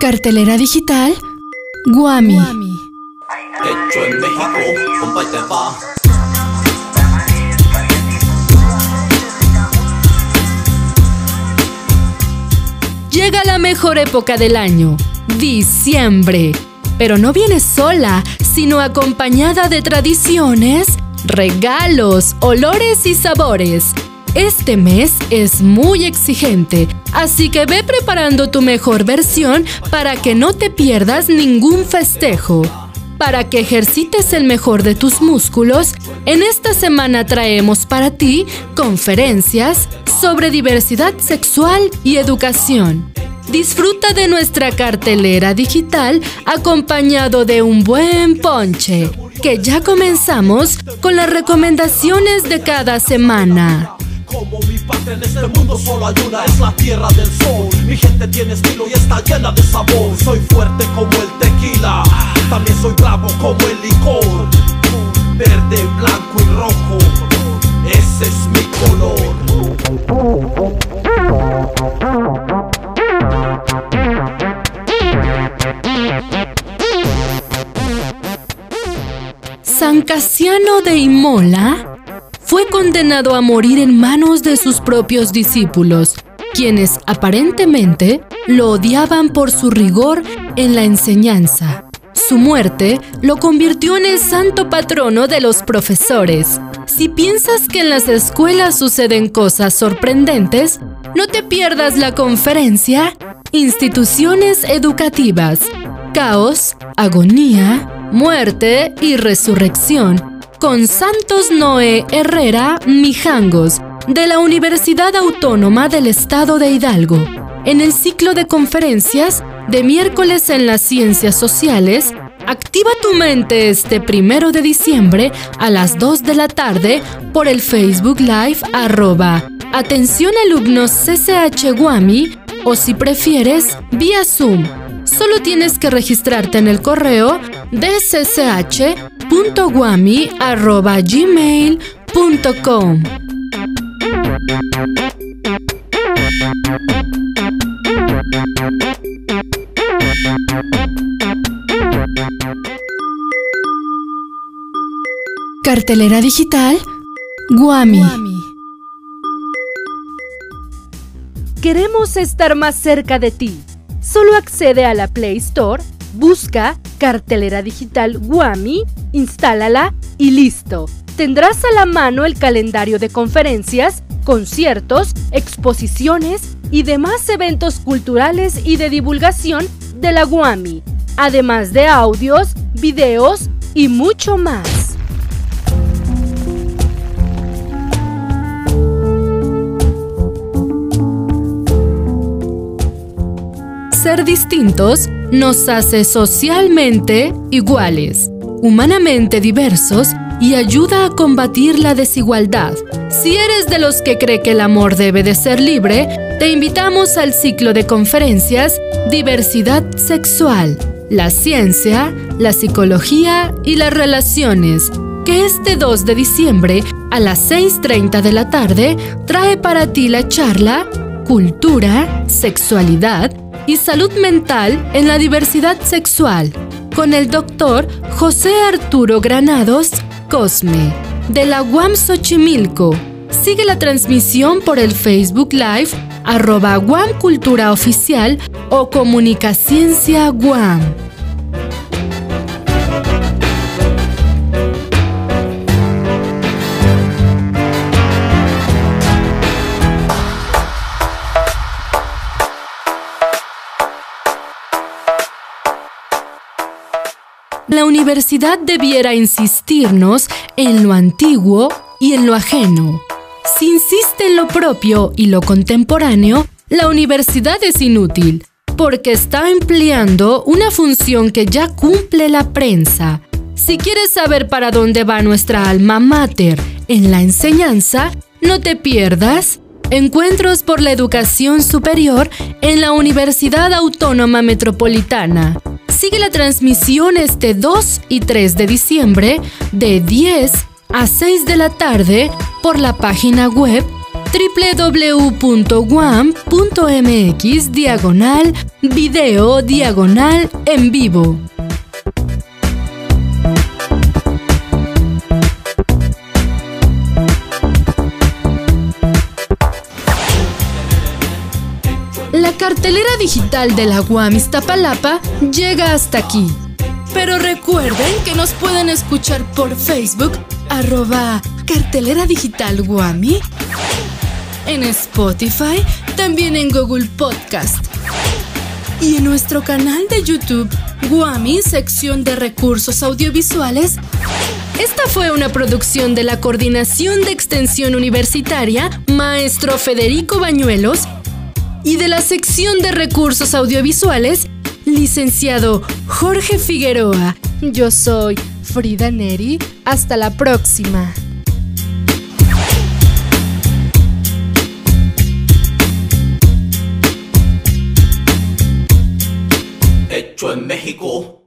Cartelera digital Guami. Hecho en México, compa y te va. Llega la mejor época del año, diciembre. Pero no viene sola, sino acompañada de tradiciones, regalos, olores y sabores. Este mes es muy exigente, así que ve preparando tu mejor versión para que no te pierdas ningún festejo. Para que ejercites el mejor de tus músculos, en esta semana traemos para ti conferencias sobre diversidad sexual y educación. Disfruta de nuestra cartelera digital acompañado de un buen ponche, que ya comenzamos con las recomendaciones de cada semana. En este mundo solo hay una, es la tierra del sol. Mi gente tiene estilo y está llena de sabor. Soy fuerte como el tequila, también soy bravo como el licor. Verde, blanco y rojo, ese es mi color. San Casiano de Imola fue condenado a morir en manos de sus propios discípulos, quienes aparentemente lo odiaban por su rigor en la enseñanza. Su muerte lo convirtió en el santo patrono de los profesores. Si piensas que en las escuelas suceden cosas sorprendentes, no te pierdas la conferencia Instituciones Educativas, Caos, Agonía, Muerte y Resurrección con Santos Noé Herrera Mijangos de la Universidad Autónoma del Estado de Hidalgo, en el ciclo de conferencias de miércoles en las ciencias sociales. Activa tu mente este primero de diciembre a las 2 de la tarde por el Facebook Live arroba Atención alumnos CCH Guami o si prefieres vía Zoom. Solo tienes que registrarte en el correo dcch.guami.gmail.com Cartelera digital Guami. Queremos estar más cerca de ti. Solo accede a la Play Store, busca cartelera digital Guami, instálala y listo. Tendrás a la mano el calendario de conferencias, conciertos, exposiciones y demás eventos culturales y de divulgación de la Guami, además de audios, videos y mucho más. Ser distintos nos hace socialmente iguales, humanamente diversos y ayuda a combatir la desigualdad. Si eres de los que cree que el amor debe de ser libre, te invitamos al ciclo de conferencias Diversidad Sexual, la ciencia, la psicología y las relaciones, que este 2 de diciembre a las 6.30 de la tarde trae para ti la charla Cultura, Sexualidad y Salud Mental en la Diversidad Sexual con el doctor José Arturo Granados Cosme de la UAM Xochimilco. Sigue la transmisión por el Facebook Live arroba Cultura Oficial o Comunicaciencia Guam. La universidad debiera insistirnos en lo antiguo y en lo ajeno. Si insiste en lo propio y lo contemporáneo, la universidad es inútil, porque está empleando una función que ya cumple la prensa. Si quieres saber para dónde va nuestra alma mater en la enseñanza, no te pierdas Encuentros por la Educación Superior en la Universidad Autónoma Metropolitana. Sigue la transmisión este 2 y 3 de diciembre de 10 a 6 de la tarde por la página web www.guam.mx diagonal video diagonal en vivo. Digital de la UAM Iztapalapa llega hasta aquí. Pero recuerden que nos pueden escuchar por Facebook, arroba cartelera digital Guami, en Spotify, también en Google Podcast y en nuestro canal de YouTube, Guami, sección de recursos audiovisuales. Esta fue una producción de la Coordinación de Extensión Universitaria, maestro Federico Bañuelos, y de la sección de recursos audiovisuales, licenciado Jorge Figueroa. Yo soy Frida Neri. Hasta la próxima. Hecho en México.